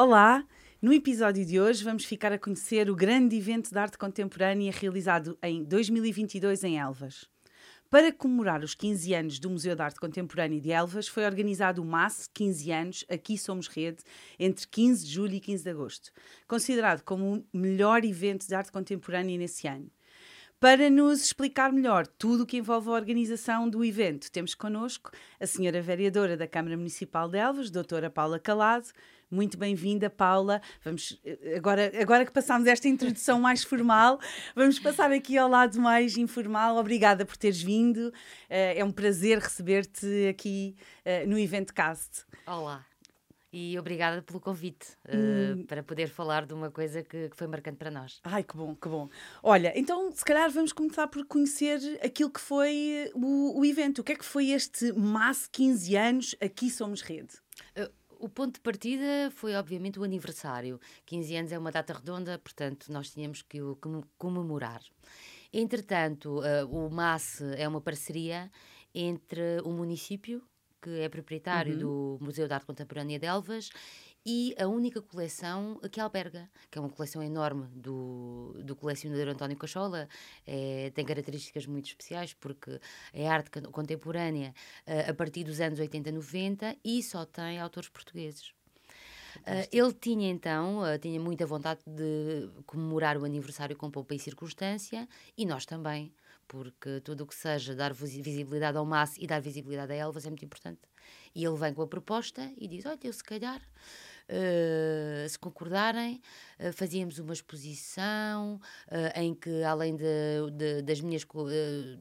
Olá! No episódio de hoje vamos ficar a conhecer o grande evento de arte contemporânea realizado em 2022 em Elvas. Para comemorar os 15 anos do Museu de Arte Contemporânea de Elvas, foi organizado o MAS 15 anos, Aqui Somos Rede, entre 15 de julho e 15 de agosto, considerado como o melhor evento de arte contemporânea nesse ano. Para nos explicar melhor tudo o que envolve a organização do evento, temos connosco a senhora vereadora da Câmara Municipal de Elvas, doutora Paula Calado. Muito bem-vinda, Paula. Vamos agora, agora que passámos esta introdução mais formal, vamos passar aqui ao lado mais informal. Obrigada por teres vindo. Eh, é um prazer receber-te aqui eh, no Evento Cast. Olá e obrigada pelo convite uh, hum. para poder falar de uma coisa que, que, foi marcante para nós. Ai, que bom, que bom. Olha, então se calhar vamos começar por conhecer aquilo que foi o, o evento. O que é que foi este MAS 15 anos Aqui Somos Rede? Uh, o ponto de partida foi, obviamente, o aniversário. 15 anos é uma data redonda, portanto, nós tínhamos que o comemorar. Entretanto, uh, o MAS é uma parceria entre o município que é proprietário uhum. do Museu de Arte Contemporânea de Elvas, e a única coleção que alberga, que é uma coleção enorme do, do colecionador António Cachola, é, tem características muito especiais porque é arte contemporânea uh, a partir dos anos 80, 90 e só tem autores portugueses. Uh, ele tinha então, uh, tinha muita vontade de comemorar o aniversário com pompa e circunstância e nós também porque tudo o que seja dar visibilidade ao MAS e dar visibilidade a Elvas é muito importante. E ele vem com a proposta e diz: Olha, eu se calhar. Uh, se concordarem, uh, fazíamos uma exposição uh, em que, além de, de, das, minhas,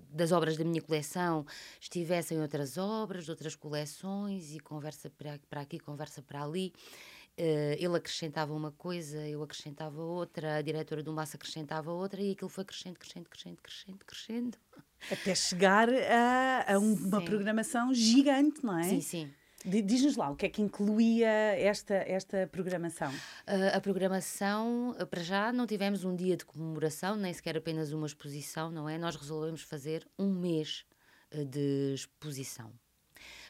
das obras da minha coleção, estivessem outras obras, de outras coleções, e conversa para, aqui, conversa para ali. Ele acrescentava uma coisa, eu acrescentava outra, a diretora do Massa acrescentava outra e aquilo foi crescendo, crescendo, crescendo, crescendo, crescendo. Até chegar a, a uma programação gigante, não é? Sim, sim. Diz-nos lá, o que é que incluía esta, esta programação? Uh, a programação, para já, não tivemos um dia de comemoração, nem sequer apenas uma exposição, não é? Nós resolvemos fazer um mês uh, de exposição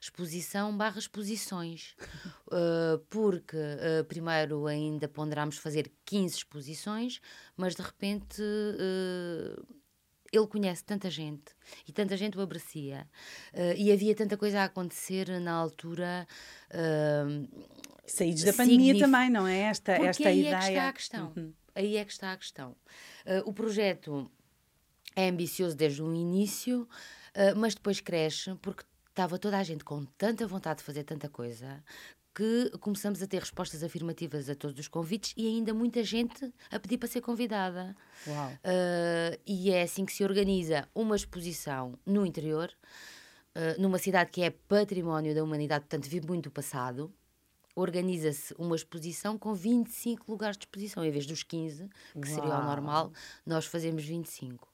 exposição barra exposições, uh, porque uh, primeiro ainda ponderámos fazer 15 exposições, mas de repente uh, ele conhece tanta gente e tanta gente o aprecia e havia tanta coisa a acontecer na altura. Saídos da pandemia também, não é? Esta, porque esta aí ideia. É que está a questão. Uhum. Aí é que está a questão. o projeto é ambicioso desde o início, mas depois cresce porque estava toda a gente com tanta vontade de fazer tanta coisa que começamos a ter respostas afirmativas a todos os convites e ainda muita gente a pedir para ser convidada. Uau. Uh, e é assim que se organiza uma exposição no interior, uh, numa cidade que é património da humanidade, portanto vive muito do passado. Organiza-se uma exposição com 25 lugares de exposição, em vez dos 15, que Uau. seria o normal, nós fazemos 25.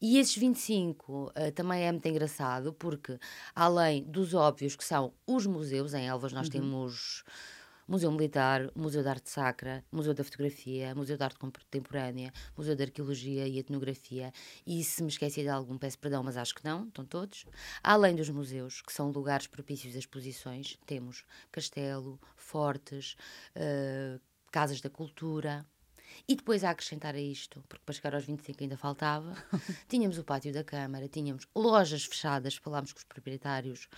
E esses 25 uh, eh, também é muito engraçado, porque além dos óbvios que são os museus, em Elvas nós uhum. temos Museu Militar, Museu de Arte Sacra, Museu da Fotografia, Museu de Arte Contemporânea, Museu de Arqueologia e Etnografia. E se me esqueci de algum, peço perdão, mas acho que não, estão todos. Além dos museus, que são lugares propícios a exposições, temos castelo, fortes, uh, casas da cultura, e depois a acrescentar a isto, porque para chegar aos 25 ainda faltava, tínhamos o pátio da Câmara, tínhamos lojas fechadas, falámos com os proprietários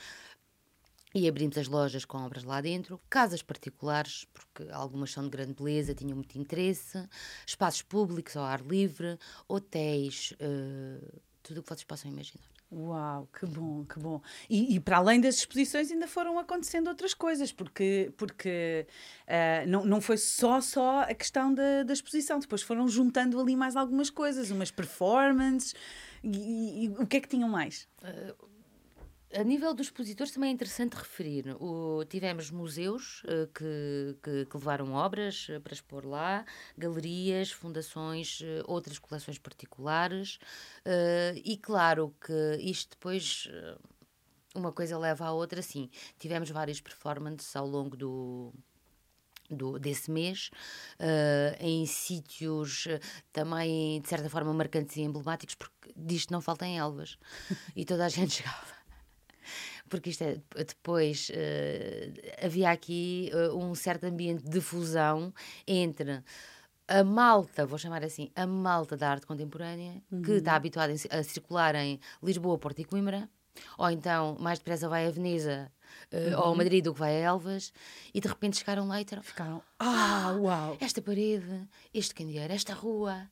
e abrimos as lojas com obras lá dentro, casas particulares, porque algumas são de grande beleza, tinham muito interesse, espaços públicos ao ar livre, hotéis, uh, tudo o que vocês possam imaginar. Uau, que bom, que bom. E, e, para além das exposições ainda foram acontecendo outras coisas, porque, porque uh, não, não foi só, só a questão da, da exposição, depois foram juntando ali mais algumas coisas, umas performances, e, e, e o que é que tinham mais? Uh, a nível dos expositores também é interessante referir. O, tivemos museus uh, que, que, que, levaram obras uh, para expor lá, galerias, fundações, uh, outras coleções particulares. e claro que isto depois uma coisa leva à outra, sim. Tivemos várias performances ao longo do, do, desse mês, uh, em sítios também, de certa forma, marcantes e emblemáticos, porque disto não falta em Elvas. e toda a gente chegava porque isto é, depois uh, havia aqui uh, um certo ambiente de fusão entre a malta, vou chamar assim, a malta da arte contemporânea, uhum. que está habituada a circular em Lisboa, Porto e Coimbra, ou então mais depressa vai a Veneza uh, uhum. ou a Madrid do que vai a Elvas, e de repente chegaram lá e Ficaram, ah, uau! Esta parede, este candeeiro, esta rua,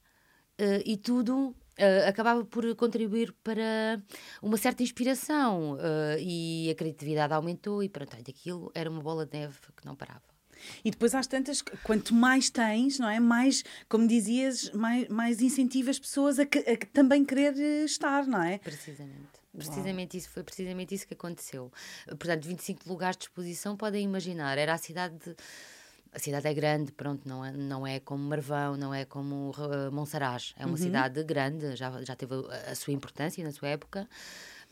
uh, e tudo Uh, acabava por contribuir para uma certa inspiração uh, e a criatividade aumentou e pronto, aquilo era uma bola de neve que não parava. E depois às tantas, quanto mais tens, não é? Mais, como dizias, mais, mais incentiva as pessoas a, que, a também querer estar, não é? Precisamente. Precisamente Uau. isso, foi precisamente isso que aconteceu. Portanto, 25 lugares de exposição, podem imaginar, era a cidade de, a cidade é grande, pronto, não é, não é como Marvão, não é como uh, Monsaraz. É uma uhum. cidade grande, já, já teve a, a, sua importância na sua época.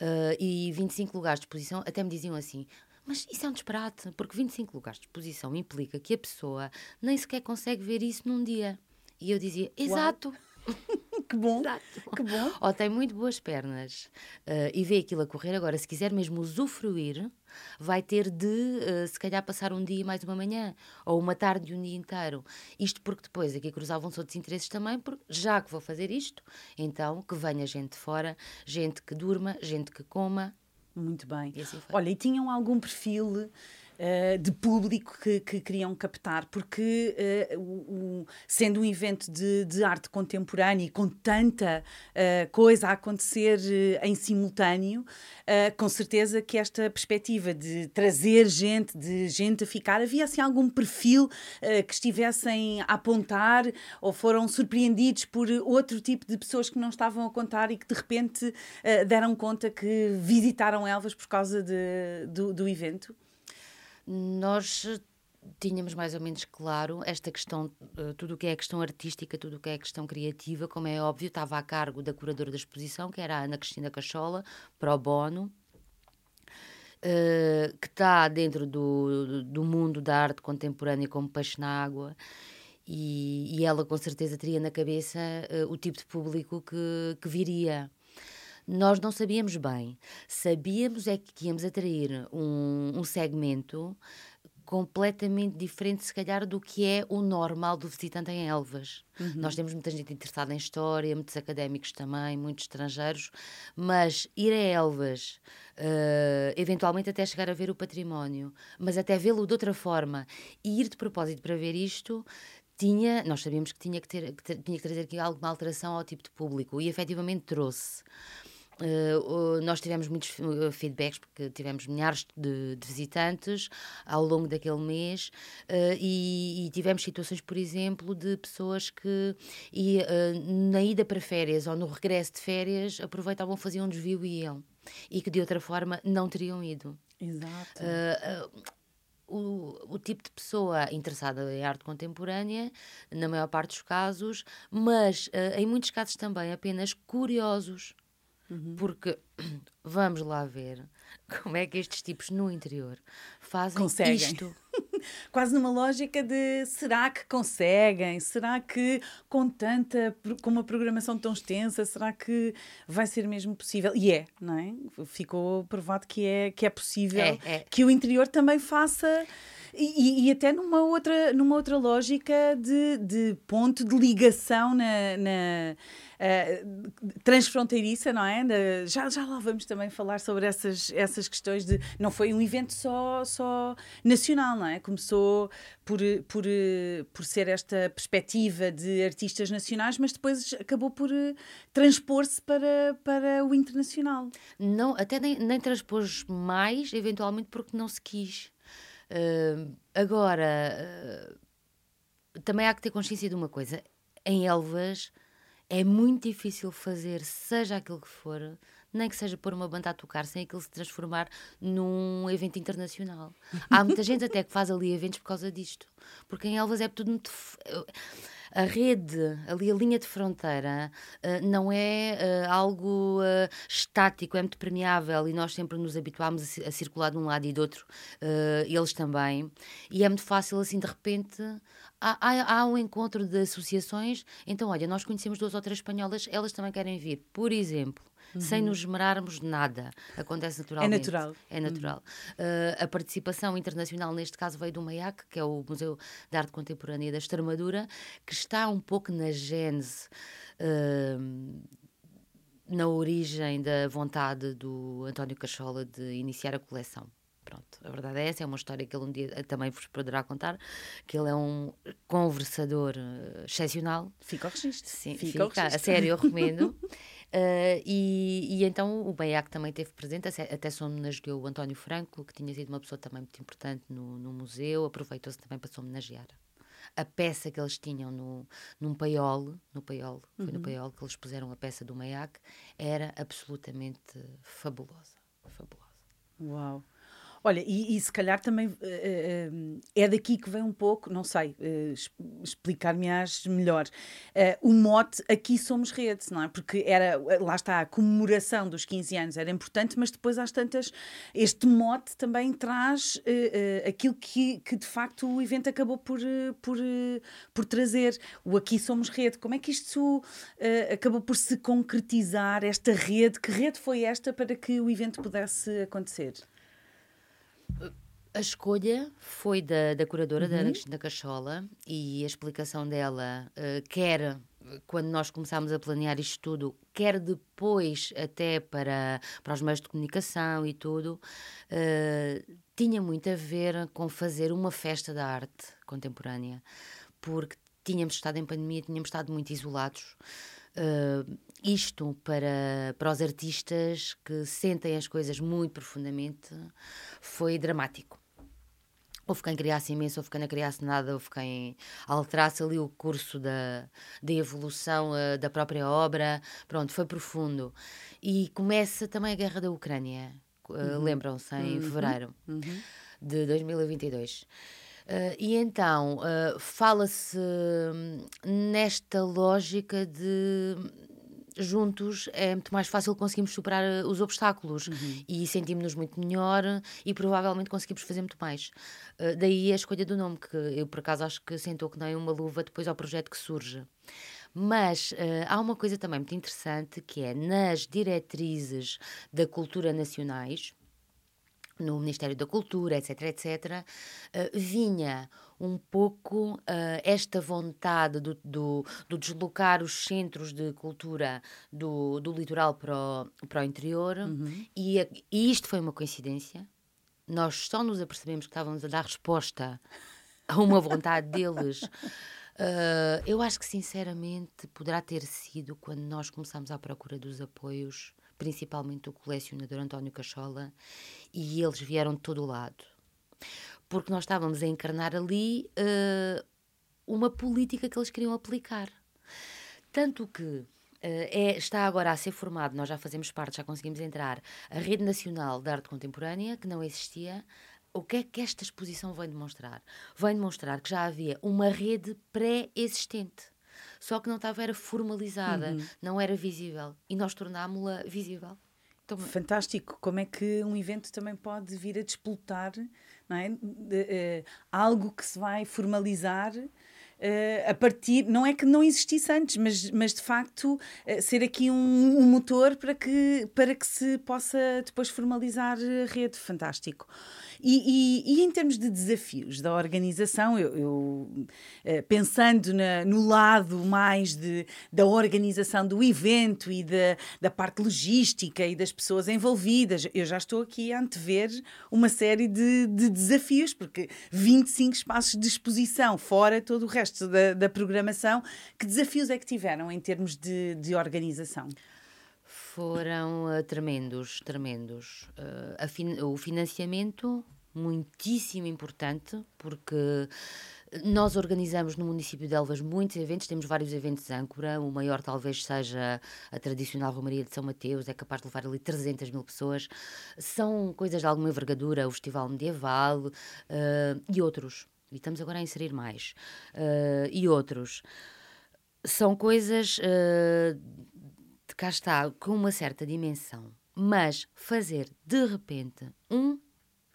Uh, e 25 lugares de exposição, até me diziam assim: mas isso é um disparate, porque 25 lugares de exposição implica que a pessoa nem sequer consegue ver isso num dia. E eu dizia: exato. que bom, Exato. que bom. Ou tem muito boas pernas uh, e vê aquilo a correr. Agora, se quiser mesmo usufruir, vai ter de, uh, se calhar, passar um dia mais uma manhã, ou uma tarde e um dia inteiro. Isto porque depois aqui cruzavam-se outros interesses também, porque já que vou fazer isto, então que venha gente de fora, gente que durma, gente que coma. Muito bem. E assim Olha, e tinham algum perfil uh, de público que, que, queriam captar, porque uh, o, sendo um evento de, de, arte contemporânea e com tanta uh, coisa a acontecer em simultâneo, com certeza que esta perspectiva de trazer gente, de gente a ficar, havia assim algum perfil que estivessem a apontar ou foram surpreendidos por outro tipo de pessoas que não estavam a contar e que de repente deram conta que visitaram Elvas por causa de, do, do evento? Nós tínhamos mais ou menos claro esta questão, eh, tudo o que é a questão artística, tudo o que é a questão criativa, como é óbvio, estava a cargo da curadora da exposição, que era a Ana Cristina Cachola, pro bono, uh, que está dentro do, do mundo da arte contemporânea como peixe na água, e, e ela com certeza teria na cabeça uh, o tipo de público que, que viria. Nós não sabíamos bem. Sabíamos é que íamos atrair um, um segmento completamente diferente, se calhar, do que é o normal do visitante em Elvas. Uhum. Nós temos muita gente interessada em história, muitos académicos também, muitos estrangeiros, mas ir a Elvas, uh, eventualmente até chegar a ver o património, mas até vê-lo de outra forma e ir de propósito para ver isto, tinha, nós sabíamos que tinha que, ter, que tinha que trazer aqui alguma alteração ao tipo de público e efetivamente trouxe. Uh, nós tivemos muitos uh, feedbacks porque tivemos milhares de, de visitantes ao longo daquele mês uh, e, e, tivemos situações, por exemplo, de pessoas que ia, na ida para férias ou no regresso de férias aproveitavam, faziam um desvio e iam e que de outra forma não teriam ido. Exato. O, o, tipo de pessoa interessada em arte contemporânea, na maior parte dos casos, mas uh, em muitos casos também apenas curiosos Uhum. Porque vamos lá ver como é que estes tipos no interior fazem Conseguem. isto. Quase numa lógica de será que conseguem? Será que com tanta, com uma programação tão extensa, será que vai ser mesmo possível? E é, não é? Ficou provado que é, que é possível é, é. que o interior também faça e, e, até numa outra, numa outra lógica de, de ponto de ligação na, na uh, transfronteiriça, não é? De, já, já lá vamos também falar sobre essas, essas questões de. Não foi um evento só, só nacional, não é? Começou por, por, por ser esta perspectiva de artistas nacionais, mas depois acabou por eh, transpor-se para, para o internacional. Não, até nem, nem transpôs mais, eventualmente porque não se quis. Uh, agora, uh, também há que ter consciência de uma coisa: em Elvas é muito difícil fazer, seja aquilo que for, nem que seja pôr uma banda a tocar sem aquilo se transformar num evento internacional. Há muita gente até que faz ali eventos por causa disto, porque em Elvas é tudo muito. A rede, ali a linha de fronteira, uh, não é uh, algo uh, estático, é muito permeável e nós sempre nos habituámos a, a circular de um lado e do outro, eles também. E é muito fácil, assim, de repente, há, há, há, um encontro de associações. Então, olha, nós conhecemos duas ou três espanholas, elas também querem vir. Por exemplo, uhum. sem nos esmerarmos nada. Acontece naturalmente. É natural. É natural. Uhum. Uh, a participação internacional, neste caso, veio do MAIAC, que é o Museu de Arte Contemporânea da Extremadura, que está um pouco na gênese. Uh, na origem da vontade do António Cachola de iniciar a coleção. Pronto, a verdade é essa, é uma história que ele um dia também vos poderá contar, que ele é um conversador uh, excepcional. Fica ao registro. Sim, fica, fica a sério, eu recomendo. Uh, e, e, então o BEAC também esteve presente, até se homenageou o António Franco, que tinha sido uma pessoa também muito importante no, no museu, aproveitou-se também para se homenagear. A peça que eles tinham no, num paiol, no paiol, foi no uhum. paiol que eles puseram a peça do MEAC, era absolutamente fabulosa. Fabulosa. Uau! Olha, e, e se calhar também uh, uh, é daqui que vem um pouco, não sei, uh, explicar-me-ás melhor, o mote Aqui Somos Rede, não é? Porque era, lá está, a comemoração dos 15 anos era importante, mas depois às tantas, este mote também traz aquilo que, que de facto o evento acabou por, por, por trazer, o Aqui Somos Rede. Como é que isto acabou por se concretizar, esta rede? Que rede foi esta para que o evento pudesse acontecer? A escolha foi da, da curadora, uhum. da Cristina Cachola, e a explicação dela, uh, quer quando nós começámos a planear isto tudo, quer depois até para, para os meios de comunicação e tudo, uh, tinha muito a ver com fazer uma festa da arte contemporânea, porque tínhamos estado em pandemia, tínhamos estado muito isolados. Uh, isto para, para os artistas que sentem as coisas muito profundamente foi dramático. Houve quem criasse imenso, houve quem não criasse nada, houve quem alterasse ali o curso da, da evolução uh, da própria obra. Pronto, foi profundo. E começa também a guerra da Ucrânia, uh, uhum. lembram-se, em uhum. fevereiro uhum. de 2022. Uh, eh, e então fala-se hum, nesta lógica de juntos é muito mais fácil conseguirmos superar eh, os obstáculos uhum. e sentimos-nos muito melhor e provavelmente conseguimos fazer muito mais. Uh, daí a escolha do nome, que eu por acaso acho que sentou que nem uma luva depois ao projeto que surge. Mas uh, há uma coisa também muito interessante que é nas diretrizes da cultura nacionais, no Ministério da Cultura, etc., etc., uh, vinha um pouco uh, esta vontade do, do, do, deslocar os centros de cultura do, do litoral para o, para o interior, uhum. e, a, e isto foi uma coincidência. Nós só nos apercebemos que estávamos a dar resposta a uma vontade deles. Uh, eu acho que, sinceramente, poderá ter sido quando nós começámos à procura dos apoios, principalmente do colecionador António Cachola, e eles vieram de todo o lado porque nós estávamos a encarnar ali uh, uma política que eles queriam aplicar. Tanto que uh, é, está agora a ser formado, nós já fazemos parte, já conseguimos entrar, a Rede Nacional de Arte Contemporânea, que não existia. O que é que esta exposição vem demonstrar? Vem demonstrar que já havia uma rede pré-existente só que não estava era formalizada, uhum. não era visível e nós tornámos-la visível. Então, Fantástico, como é que um evento também pode vir a despoltar não é? De, uh, algo que se vai formalizar Uh, a partir, não é que não existisse antes, mas, mas de facto uh, ser aqui um, um, motor para que, para que se possa depois formalizar a rede. Fantástico. E, e, e, em termos de desafios da organização, eu, eu eh, pensando na, no lado mais de, da organização do evento e da, da parte logística e das pessoas envolvidas, eu já estou aqui a antever uma série de, de desafios, porque 25 espaços de exposição, fora todo o resto da, da programação, que desafios é que tiveram em termos de, de organização? Foram uh, tremendos, tremendos. Uh, fin o financiamento muitíssimo importante, porque nós organizamos no município de Elvas muitos eventos, temos vários eventos âncora, o maior talvez seja a tradicional Romaria de São Mateus, é capaz de levar ali 300 mil pessoas. São coisas de alguma envergadura, o Festival Medieval uh, e outros. E estamos agora a inserir mais. Uh, e outros. são coisas, uh, de cá está, com uma certa dimensão. Mas fazer, de repente, um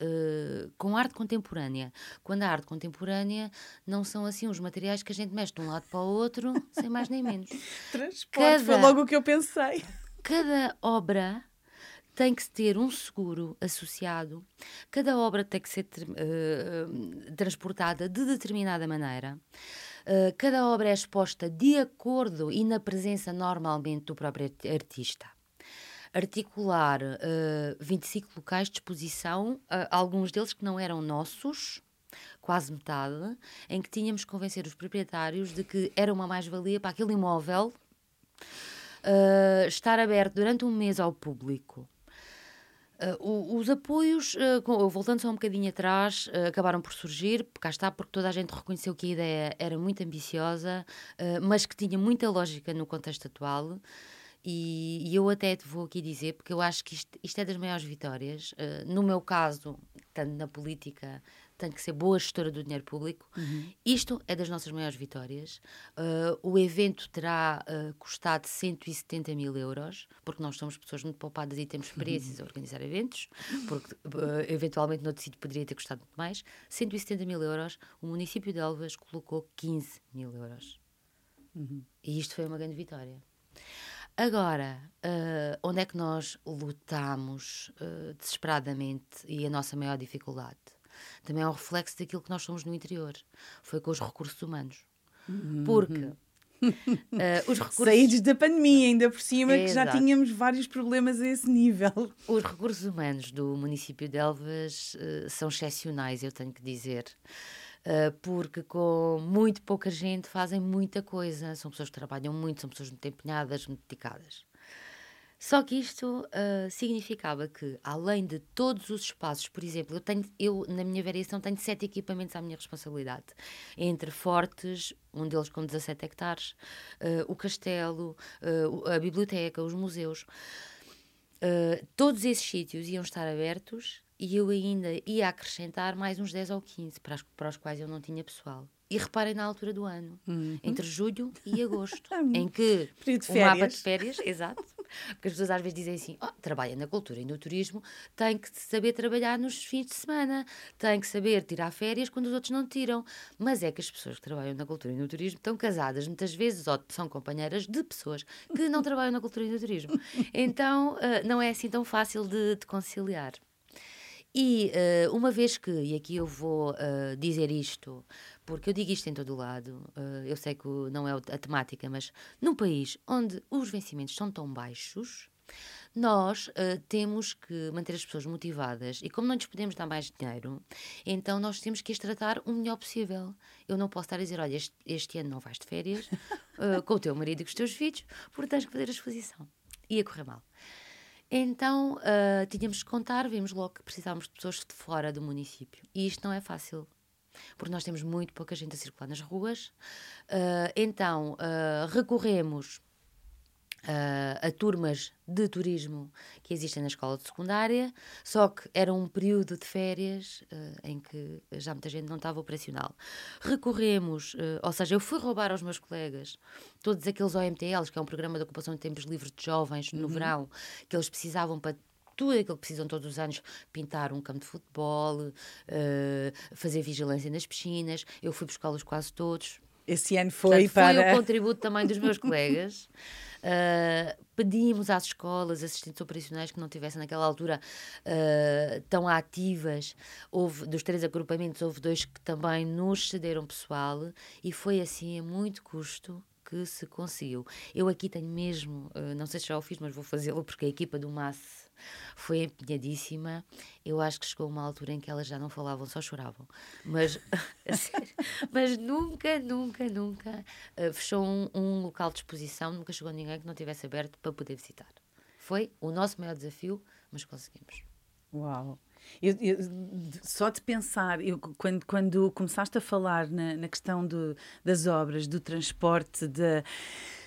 Uh, com arte contemporânea. Quando a arte contemporânea não são assim os materiais que a gente mexe de um lado para o outro, sem mais nem menos. Transporte, cada, foi logo o que eu pensei. Cada obra tem que ter um seguro associado, cada obra tem que ser uh, transportada de determinada maneira. Uh, cada obra é exposta de acordo e na presença normalmente do próprio artista articular uh, 25 locais de exposição, uh, alguns deles que não eram nossos, quase metade, em que tínhamos que convencer os proprietários de que era uma mais-valia para aquele imóvel uh, estar aberto durante um mês ao público. Uh, os apoios, uh, voltando só um bocadinho atrás, uh, acabaram por surgir, cá está, porque toda a gente reconheceu que a ideia era muito ambiciosa, mas que tinha muita lógica no contexto atual. E, e, eu até te vou aqui dizer, porque eu acho que isto, isto é das maiores vitórias. Uh, no meu caso, tanto na política, tenho que ser boa gestora do dinheiro público. Uhum. Isto é das nossas maiores vitórias. Uh, o evento terá uh, custado 170 mil euros, porque nós somos pessoas muito poupadas e temos experiências uhum. a organizar eventos, porque eventualmente no outro sítio poderia ter custado muito mais. 170 mil euros, o município de Elvas colocou 15 mil euros. Uhum. E isto foi uma grande vitória. Agora, uh, onde é que nós lutamos uh, desesperadamente e a nossa maior dificuldade? Também é um reflexo daquilo que nós somos no interior. Foi com os recursos humanos. Uhum. Porque uh, os recursos... Saídos da pandemia, ainda por cima, é, que já tínhamos vários problemas a esse nível. Os recursos humanos do município de Elvas são excepcionais, eu tenho que dizer. Uh, porque com muito pouca gente fazem muita coisa. São pessoas que trabalham muito, são pessoas muito empenhadas, muito dedicadas. Só que isto uh, significava que, além de todos os espaços, por exemplo, eu, tenho, eu na minha variação tenho sete equipamentos à minha responsabilidade, entre fortes, um deles com 17 hectares, uh, o castelo, a biblioteca, os museus. todos esses sítios iam estar abertos e eu ainda ia acrescentar mais uns 10 ou 15 para, as, para os quais eu não tinha pessoal. E reparem na altura do ano, uhum. entre julho e agosto, em que o mapa de férias, exato, porque as pessoas às vezes dizem assim: oh, trabalha na cultura e no turismo, tem que saber trabalhar nos fins de semana, tem que saber tirar férias quando os outros não tiram. Mas é que as pessoas que trabalham na cultura e no turismo estão casadas muitas vezes ou são companheiras de pessoas que não trabalham na cultura e no turismo. Então uh, não é assim tão fácil de, de conciliar. E uh, uma vez que, e aqui eu vou uh, dizer isto, porque eu digo isto em todo o lado, uh, eu sei que não é a temática, mas num país onde os vencimentos são tão baixos, nós temos que manter as pessoas motivadas e como não lhes podemos dar mais dinheiro, então nós temos que as tratar o melhor possível. Eu não posso estar a dizer, olha, este, este ano não vais de férias com o teu marido e com os teus filhos, porque tens que fazer a exposição. Ia correr mal. Então uh, tínhamos que contar, vimos logo que precisávamos de pessoas de fora do município. E isto não é fácil, porque nós temos muito pouca gente a circular nas ruas. Uh, então uh, recorremos Uh, a turmas de turismo que existem na escola de secundária, só que era um período de férias uh, em que já muita gente não estava operacional. Recorremos, uh, ou seja, eu fui roubar aos meus colegas todos aqueles OMTLs, que é um programa de ocupação de tempos livres de jovens no uhum. verão, que eles precisavam para tudo aquilo que precisam todos os anos, pintar um campo de futebol, uh, fazer vigilância nas piscinas. Eu fui buscá-los quase todos. Esse ano foi Portanto, para. Foi o contributo também dos meus colegas. Uh, pedimos às escolas assistentes operacionais que não tivessem naquela altura uh, tão ativas. Houve, dos três agrupamentos, houve dois que também nos cederam pessoal e foi assim a muito custo que se conseguiu. Eu aqui tenho mesmo, uh, não sei se já o fiz, mas vou fazê-lo porque a equipa do MAS foi empenhadíssima. Eu acho que chegou uma altura em que elas já não falavam, só choravam. Mas, mas nunca, nunca, nunca uh, fechou um, um, local de exposição, nunca chegou ninguém que não tivesse aberto para poder visitar. Foi o nosso maior desafio, mas conseguimos. Uau! Eu, eu, só de pensar, eu, quando, quando começaste a falar na, na questão do, das obras, do transporte, de,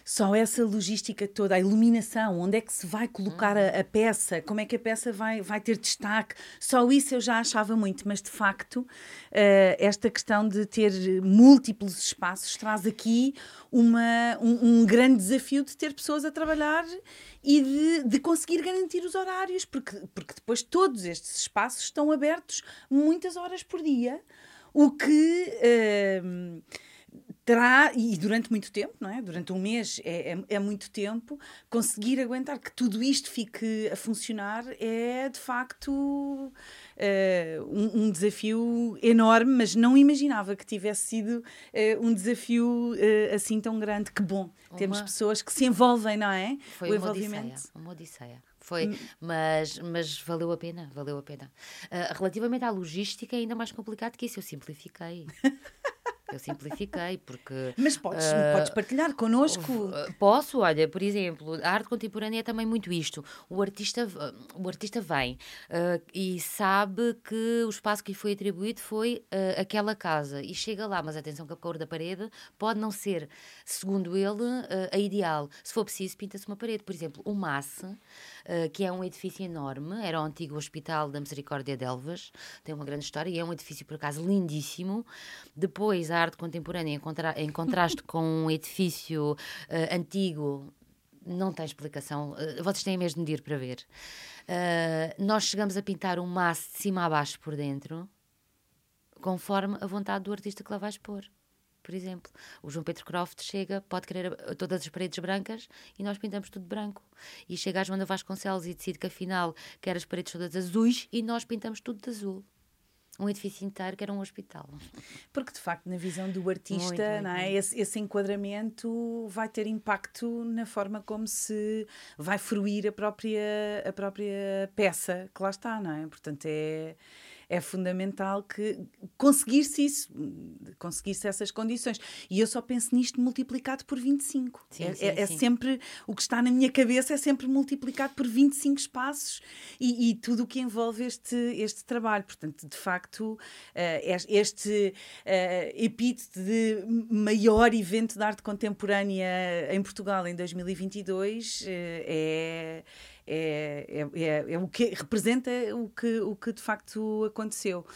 só essa logística toda, a iluminação, onde é que se vai colocar a, a, peça, como é que a peça vai, vai ter destaque, só isso eu já achava muito, mas de facto, uh, esta questão de ter múltiplos espaços traz aqui uma, um, um grande desafio de ter pessoas a trabalhar e de, de, conseguir garantir os horários, porque, porque depois todos estes espaços estão abertos muitas horas por dia, o que. Uh, terá, e durante muito tempo, não é? Durante um mês é, é, é, muito tempo, conseguir aguentar que tudo isto fique a funcionar é de facto uh, um, um, desafio enorme, mas não imaginava que tivesse sido uh, um desafio uh, assim tão grande. Que bom, uma... temos pessoas que se envolvem, não é? Foi o uma envolvimento. Odisseia, uma odisseia. Foi, hum. mas, mas valeu a pena, valeu a pena. relativamente à logística, é ainda mais complicado que isso, eu simplifiquei. Eu simplifiquei, porque. Mas podes, uh, podes partilhar connosco. Posso, olha, por exemplo, a arte contemporânea é também muito isto. O artista, o artista vem uh, e sabe que o espaço que lhe foi atribuído foi aquela casa e chega lá, mas atenção que a cor da parede pode não ser, segundo ele, a ideal. Se for preciso, pinta-se uma parede. Por exemplo, o Masse, que é um edifício enorme, era o antigo Hospital da Misericórdia de Elvas, tem uma grande história e é um edifício, por acaso, lindíssimo. Depois, a arte contemporânea em, contra em contraste com um edifício uh, antigo não tem explicação. Uh, vocês têm mesmo de ir para ver. Uh, nós chegamos a pintar um maço de cima a baixo por dentro, conforme a vontade do artista que lá vai expor. Por exemplo, o João Pedro Croft chega, pode querer todas as paredes brancas e nós pintamos tudo branco. E chega a Joana Vasconcelos e decide que afinal quer as paredes todas azuis e nós pintamos tudo de azul um edifício inteiro que era um hospital. Porque, de facto, na visão do artista, muito, muito, não é? Esse, esse, enquadramento vai ter impacto na forma como se vai fruir a própria, a própria peça que lá está, não é? Portanto, é é fundamental que conseguir-se isso, conseguir-se essas condições. E eu só penso nisto multiplicado por 25. Sim, é, sim, é, é sim. sempre, o que está na minha cabeça é sempre multiplicado por 25 espaços e, e tudo o que envolve este, este trabalho. Portanto, de facto, uh, este uh, epíteto de maior evento de arte contemporânea em Portugal em 2022 uh, é é, é, é, é, o que representa o que, o que de facto aconteceu.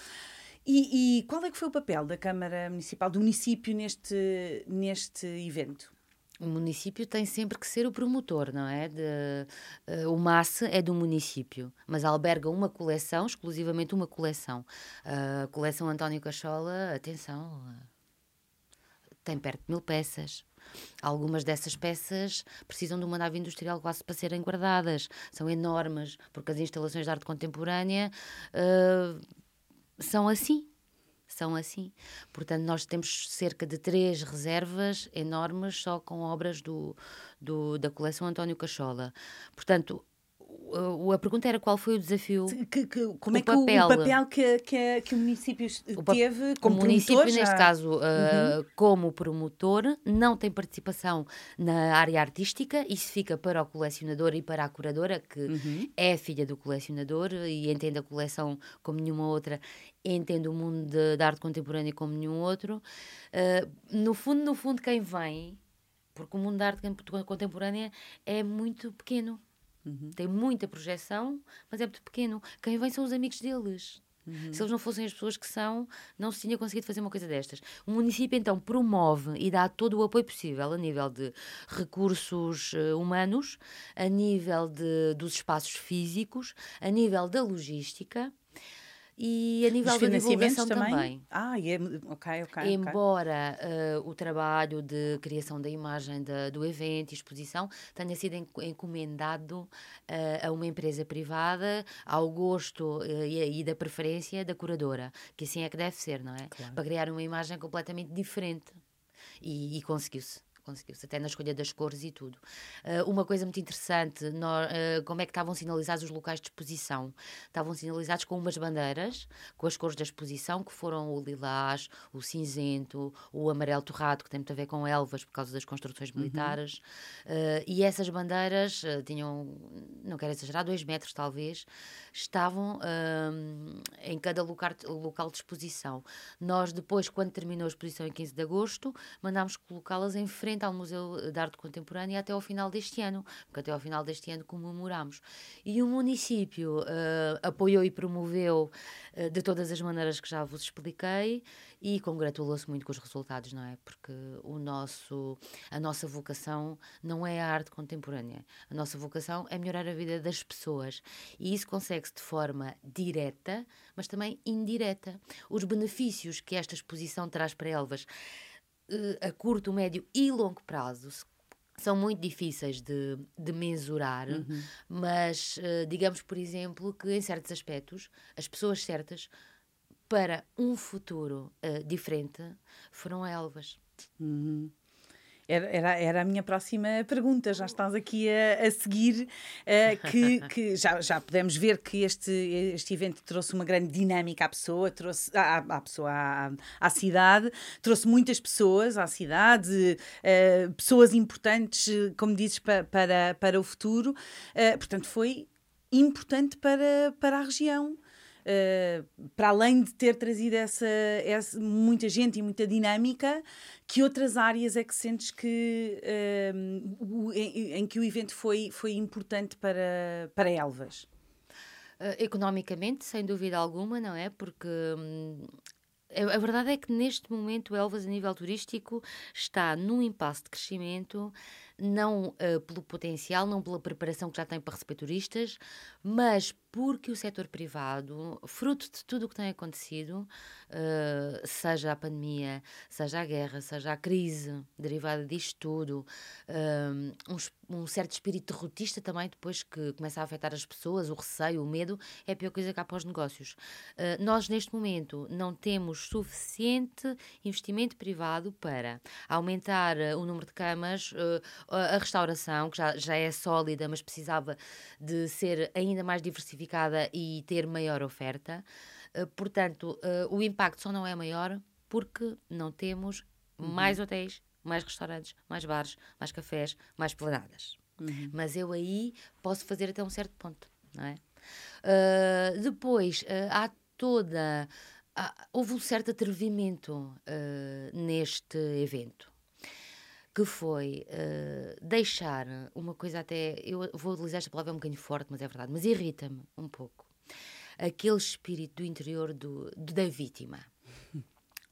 E, e, qual é que foi o papel da Câmara Municipal, do município neste, neste evento? O município tem sempre que ser o promotor, não é? De, uh, o MAS é do município, mas alberga uma coleção, exclusivamente uma coleção. A uh, coleção António Cachola, atenção, uh, tem perto de mil peças. Algumas dessas peças precisam de uma nave industrial quase para serem guardadas. São enormes, porque as instalações de arte contemporânea uh, são assim. São assim. Portanto, nós temos cerca de três reservas enormes só com obras do, do da coleção António Cachola. Portanto, a pergunta era qual foi o desafio. Que, que, como o é que papel. o, papel que, que, que o município teve como o município, promotor? neste caso, uh, uhum. como promotor, não tem participação na área artística, isso fica para o colecionador e para a curadora, que uhum. é filha do colecionador e entende a coleção como nenhuma outra, entende o mundo de, da arte contemporânea como nenhum outro. Uh, no fundo, no fundo, quem vem, porque o mundo da arte contemporânea é muito pequeno Uhum. Tem muita projeção, mas é muito pequeno. Quem vem são os amigos deles. Uhum. Se eles não fossem as pessoas que são, não se tinha conseguido fazer uma coisa destas. O município então promove e dá todo o apoio possível a nível de recursos uh, humanos, a nível de, dos espaços físicos, a nível da logística e a nível da divulgação também. também. Ah, é, ok, ok. Embora okay. Uh, o trabalho de criação da imagem da, do evento e exposição tenha sido encomendado uh, a uma empresa privada, ao gosto uh, e, e, da preferência da curadora, que assim é que deve ser, não é? Claro. Para criar uma imagem completamente diferente. E, e conseguiu-se conseguiu-se, até na escolha das cores e tudo. Uh, uma coisa muito interessante, uh, como é que estavam sinalizados os locais de exposição? Estavam sinalizados com umas bandeiras, com as cores da exposição, que foram o lilás, o cinzento, o amarelo torrado, que tem muito a ver com elvas, por causa das construções uhum. militares. Uhum. Uh, e essas bandeiras tinham, não quero exagerar, dois metros talvez, estavam em cada local, local de exposição. Nós, depois, quando terminou a exposição em 15 de agosto, mandámos colocá-las em frente Fundamental Museu de Arte Contemporânea até ao final deste ano, porque até ao final deste ano comemoramos. E o município uh, apoiou e promoveu uh, de todas as maneiras que já vos expliquei e congratulou-se muito com os resultados, não é? Porque o nosso, a nossa vocação não é a arte contemporânea. A nossa vocação é melhorar a vida das pessoas. E isso consegue-se de forma direta, mas também indireta. Os benefícios que esta exposição traz para Elvas a curto, médio e longo prazo são muito difíceis de, de mensurar, uhum. mas uh, digamos, por exemplo, que em certos aspectos as pessoas certas para um futuro uh, diferente foram Elvas. Uhum. Era, era, era, a minha próxima pergunta. Já estás aqui a, a seguir, uh, que, que já, já podemos ver que este, este evento trouxe uma grande dinâmica à pessoa, trouxe à, à pessoa, à, à, cidade, trouxe muitas pessoas à cidade, uh, pessoas importantes, como dizes, para, para, para o futuro. Uh, portanto, foi importante para, para a região. Uh, para além de ter trazido essa, essa, muita gente e muita dinâmica, que outras áreas é que sentes que uh, em, em, que o evento foi, foi importante para, para Elvas? Uh, economicamente, sem dúvida alguma, não é? Porque hum, a verdade é que neste momento Elvas, a nível turístico, está num impasse de crescimento não uh, pelo potencial, não pela preparação que já tem para receber turistas, mas porque o setor privado, fruto de tudo o que tem acontecido, uh, seja a pandemia, seja a guerra, seja a crise derivada disto tudo, uh, um, um, certo espírito derrotista também, depois que começa a afetar as pessoas, o receio, o medo, é a pior coisa que há para os negócios. Uh, nós, neste momento, não temos suficiente investimento privado para aumentar o número de camas, a restauração, que já, já é sólida, mas precisava de ser ainda mais diversificada e ter maior oferta. Uh, portanto, uh, o impacto só não é maior porque não temos uhum. mais hotéis, mais restaurantes, mais bares, mais cafés, mais planadas. Uhum. Mas eu aí posso fazer até um certo ponto, não é? Uh, depois, há toda... houve um certo atrevimento neste evento que foi uh, deixar uma coisa até. Eu vou utilizar esta palavra um bocadinho forte, mas é verdade, mas irrita-me um pouco. Aquele espírito do interior do, do da vítima.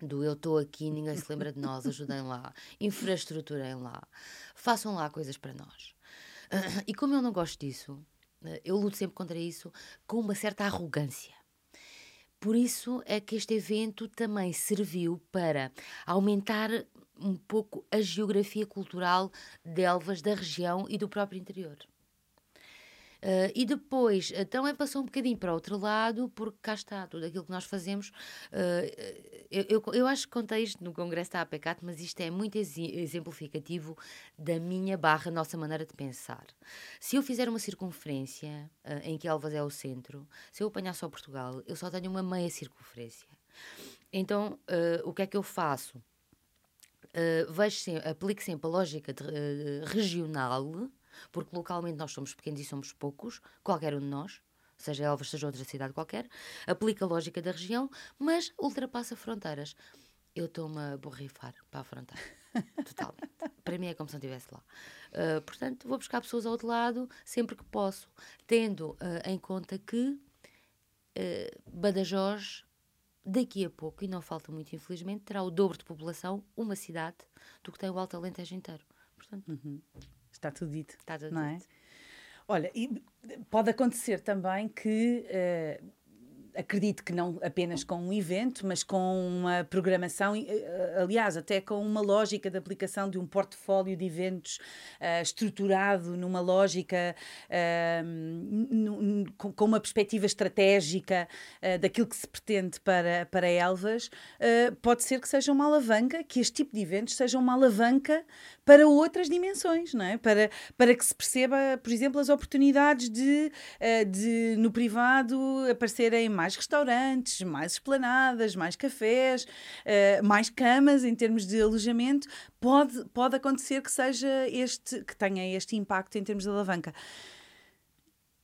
Do eu estou aqui, ninguém se lembra de nós, ajudem lá, infraestruturem lá, façam lá coisas para nós. Uh, e como eu não gosto disso, uh, eu luto sempre contra isso com uma certa arrogância. Por isso é que este evento também serviu para aumentar um pouco a geografia cultural de Elvas, da região e do próprio interior. Uh, e depois uh, também passou um bocadinho para outro lado, porque cá está, tudo aquilo que nós fazemos. Uh, eu, eu, eu, acho que contei isto no Congresso da APCAT, mas isto é muito exemplificativo da minha barra, nossa maneira de pensar. Se eu fizer uma circunferência em que Elvas é o centro, se eu apanhar só Portugal, eu só tenho uma meia circunferência. Então, o que é que eu faço? uh, vejo sempre, aplico sempre a lógica de, uh, regional, porque localmente nós somos pequenos e somos poucos, qualquer um de nós, seja Elvas, seja outra cidade qualquer, aplica a lógica da região, mas ultrapassa fronteiras. Eu estou-me a borrifar para a fronteira. Totalmente. para mim é como se não estivesse lá. Uh, portanto, vou buscar pessoas ao outro lado sempre que posso, tendo uh, em conta que uh, Badajoz daqui a pouco, e não falta muito infelizmente, terá o dobro de população, uma cidade, do que tem o Alto Alentejo inteiro. Portanto, uhum. Está tudo dito. Está tudo não é? dito. É? Olha, e pode acontecer também que uh, acredito que não apenas com um evento, mas com uma programação, eh, aliás, até com uma lógica de aplicação de um portfólio de eventos uh, estruturado numa lógica, uh, com, uma perspectiva estratégica uh, daquilo que se pretende para, para Elvas, pode ser que seja uma alavanca, que este tipo de eventos seja uma alavanca para outras dimensões, não é? Para, para que se perceba, por exemplo, as oportunidades de, de no privado aparecerem mais mais restaurantes, mais esplanadas, mais cafés, uh, mais camas em termos de alojamento, pode, pode acontecer que seja este, que tenha este impacto em termos de alavanca.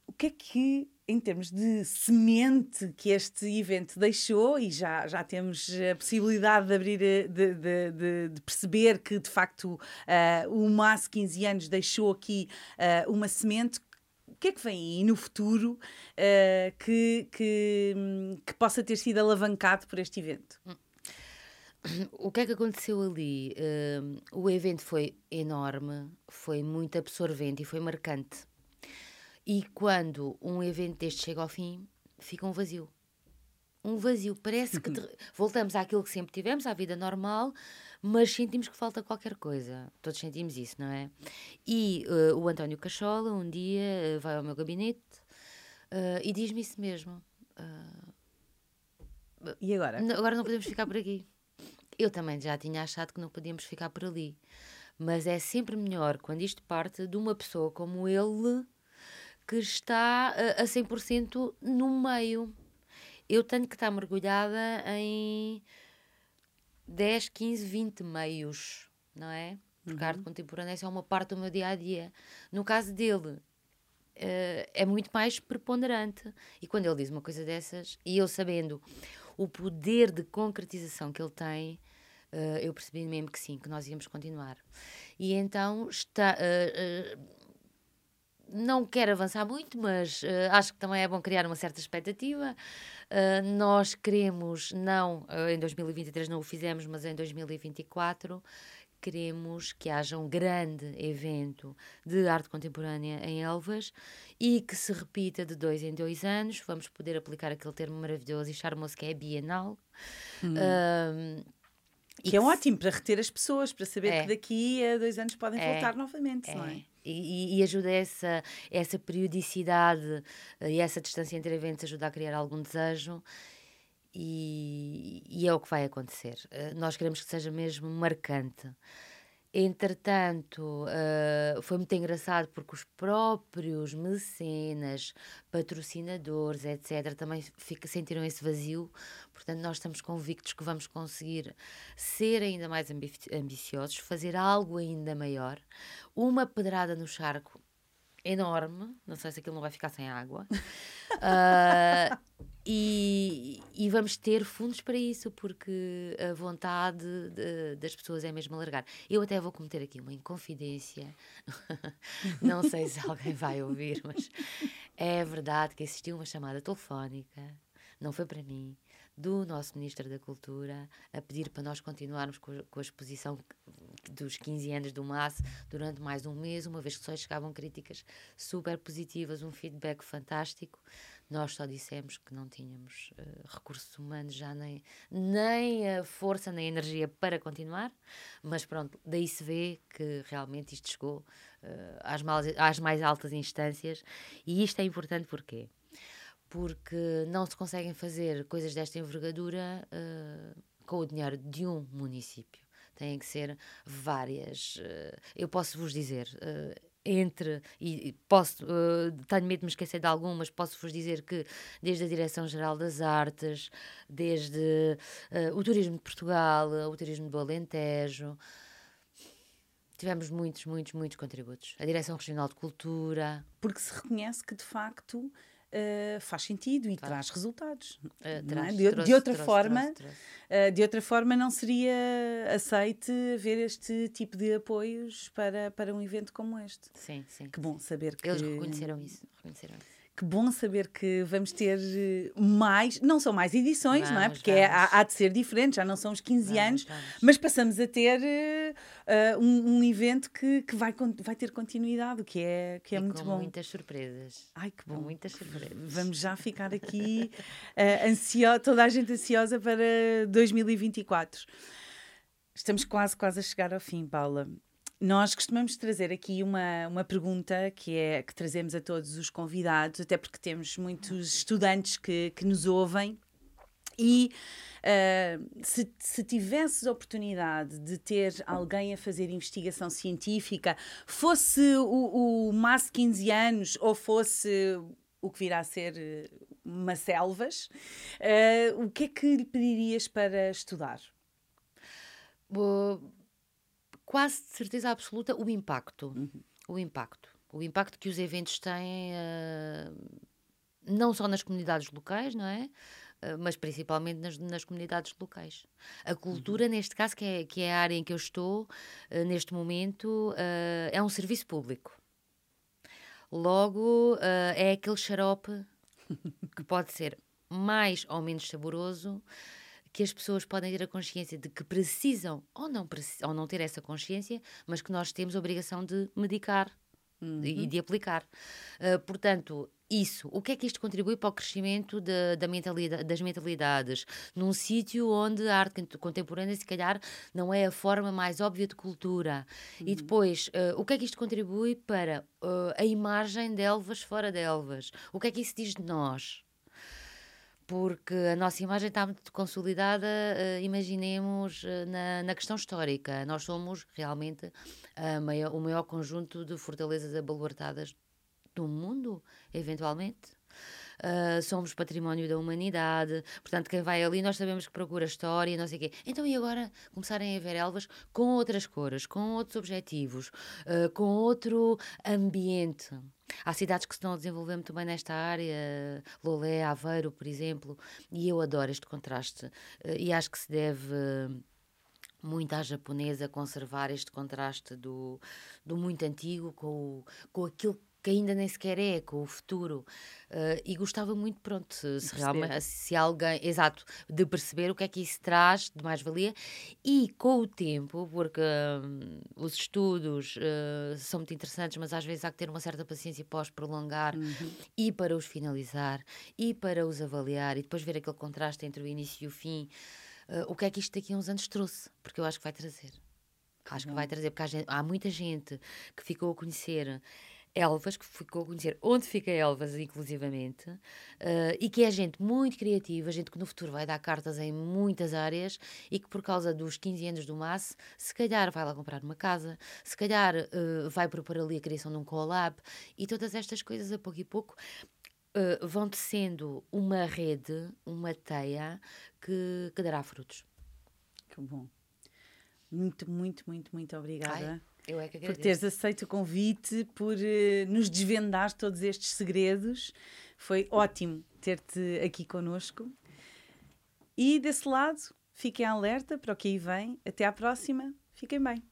O que é que em termos de semente que este evento deixou, e já, já temos a possibilidade de abrir, de, de, de, de perceber que de facto uh, o MAS 15 anos deixou aqui uh, uma semente. O que é que vem aí no futuro uh, que, que, que possa ter sido alavancado por este evento? O que é que aconteceu ali? o evento foi enorme, foi muito absorvente e foi marcante e quando um evento deste chega ao fim, fica um vazio. Um vazio. Parece que voltamos àquilo que sempre tivemos, à vida normal, mas sentimos que falta qualquer coisa. Todos sentimos isso, não é? E uh, o António Cachola, um dia, uh, vai ao meu gabinete uh, e diz-me isso mesmo. e agora? Agora não podemos ficar por aqui. Eu também já tinha achado que não podíamos ficar por ali. Mas é sempre melhor quando isto parte de uma pessoa como ele que está a, a 100% no meio. Eu tenho que estar mergulhada em 10, 15, 20 meios, não é? Porque uhum. a arte contemporânea é uma parte do meu dia a dia. No caso dele, uh, é muito mais preponderante. E quando ele diz uma coisa dessas, e eu sabendo o poder de concretização que ele tem, uh, eu percebi mesmo que sim, que nós íamos continuar. E então está. Uh, não quero avançar muito, mas uh, acho que também é bom criar uma certa expectativa. Uh, nós queremos, não uh, em 2023 não o fizemos, mas em 2024 queremos que haja um grande evento de arte contemporânea em Elvas e que se repita de dois em dois anos. Vamos poder aplicar aquele termo maravilhoso e charmoso que é bienal. Hum. que é ótimo para reter as pessoas, para saber é. que daqui a dois anos podem é. voltar novamente, é. não é? E, e, ajuda essa, essa periodicidade eh, e essa distância entre eventos ajuda a criar algum desejo e, e é o que vai acontecer. Uh, nós queremos que seja mesmo marcante. Entretanto, uh, foi muito engraçado porque os próprios mecenas, patrocinadores, etc., também fica, sentiram esse vazio. Portanto, nós estamos convictos que vamos conseguir ser ainda mais ambi ambiciosos, fazer algo ainda maior. Uma pedrada no charco enorme, não sei se aquilo não vai ficar sem água. Uh, e, e, vamos ter fundos para isso, porque a vontade de, das pessoas é mesmo alargar. Eu até vou cometer aqui uma inconfidência, não sei se alguém vai ouvir, mas é verdade que existiu uma chamada telefónica, não foi para mim, do nosso Ministro da Cultura a pedir para nós continuarmos com com a exposição dos 15 anos do MAS durante mais um mês, uma vez que só chegavam críticas super positivas, um feedback fantástico. Nós só dissemos que não tínhamos uh, recursos humanos, já nem, nem a força, nem a energia para continuar, mas pronto, daí se vê que realmente isto chegou uh, às, mal, às mais altas instâncias e isto é importante porque porque não se conseguem fazer coisas desta envergadura uh, com o dinheiro de um município. Têm que ser várias. Eu posso vos dizer. Uh, entre, e posso, tenho medo de me esquecer de algumas, posso-vos dizer que desde a Direção-Geral das Artes, desde o Turismo de Portugal, o Turismo do Alentejo, tivemos muitos, muitos, muitos contributos. A Direção Regional de Cultura. Porque se reconhece que, de facto, uh, faz sentido e traz resultados. Uh, traz, é? de, trouxe, de, outra trouxe, forma, trouxe, uh, de outra forma não seria aceite ver este tipo de apoios para, para um evento como este. Sim, sim. Que bom saber que eles reconheceram isso, reconheceram isso que bom saber que vamos ter eh, mais, não são mais edições, vamos, não é? Porque é, há, há, de ser diferente, já não são os 15 vamos, anos, vamos. mas passamos a ter uh, um, um, evento que, que vai, vai ter continuidade, o que é, que é e muito com bom. muitas surpresas. Ai, que bom. Com muitas surpresas. Vamos já ficar aqui uh, ansio toda a gente ansiosa para 2024. Estamos quase, quase a chegar ao fim, Paula. Nós costumamos trazer aqui uma, uma pergunta que é que trazemos a todos os convidados, até porque temos muitos estudantes que, que nos ouvem. E uh, se, se tivesses oportunidade de ter alguém a fazer investigação científica, fosse o, o MAS 15 anos ou fosse o que virá a ser eh, uma selvas, uh, o que é que lhe pedirias para estudar? Quase de certeza absoluta o impacto. Uhum. O impacto. O impacto que os eventos têm uh, não só nas comunidades locais, não é? Uh, mas principalmente nas, nas, comunidades locais. A cultura, uhum. neste caso, que é, que é a área em que eu estou, uh, neste momento, é um serviço público. Logo, é aquele xarope que pode ser mais ou menos saboroso, que as pessoas podem ter a consciência de que precisam ou não, ou não ter essa consciência, mas que nós temos a obrigação de medicar uhum. e de aplicar. Uh, portanto, isso, o que é que isto contribui para o crescimento de, da mentalidade, das mentalidades? Num sítio onde a arte contemporânea, se calhar, não é a forma mais óbvia de cultura. Uhum. E depois, uh, o que é que isto contribui para uh, a imagem de Elvas fora de Elvas? O que é que isso diz de nós? Porque a nossa imagem está muito consolidada, uh, imaginemos, uh, na, na, questão histórica. Nós somos realmente maior, o maior conjunto de fortalezas abaluartadas do mundo, eventualmente. Uh, somos património da humanidade, portanto, quem vai ali nós sabemos que procura história, não sei o quê. Então, e agora começarem a ver elvas com outras cores, com outros objetivos, uh, com outro ambiente. Há cidades que se estão a desenvolver muito bem nesta área, Lolé, Aveiro, por exemplo, e eu adoro este contraste uh, e acho que se deve muito à japonesa conservar este contraste do, do muito antigo com, o, com aquilo que ainda nem sequer é, com o futuro. Uh, e gostava muito, pronto, se, se realmente se alguém, exato, de perceber o que é que isso traz de mais-valia e com o tempo, porque uh, os estudos uh, são muito interessantes, mas às vezes há que ter uma certa paciência para os prolongar uhum. e para os finalizar e para os avaliar e depois ver aquele contraste entre o início e o fim. o que é que isto daqui a uns anos trouxe? Porque eu acho que vai trazer. Acho que vai trazer, porque há, gente, há muita gente que ficou a conhecer Elvas, que ficou a conhecer onde fica Elvas, inclusivamente, uh, e que é gente muito criativa, gente que no futuro vai dar cartas em muitas áreas e que por causa dos 15 anos do MAS, se calhar vai lá comprar uma casa, se calhar uh, vai propor ali a criação de um collab e todas estas coisas a pouco e pouco uh, vão tecendo uma rede, uma teia que, que dará frutos. Que bom. Muito, muito, muito, muito obrigada. Ai. Eu é que por teres aceito o convite, por uh, nos desvendar todos estes segredos. Foi ótimo ter-te aqui conosco. E desse lado, fiquem alerta para o que aí vem. Até à próxima. Fiquem bem.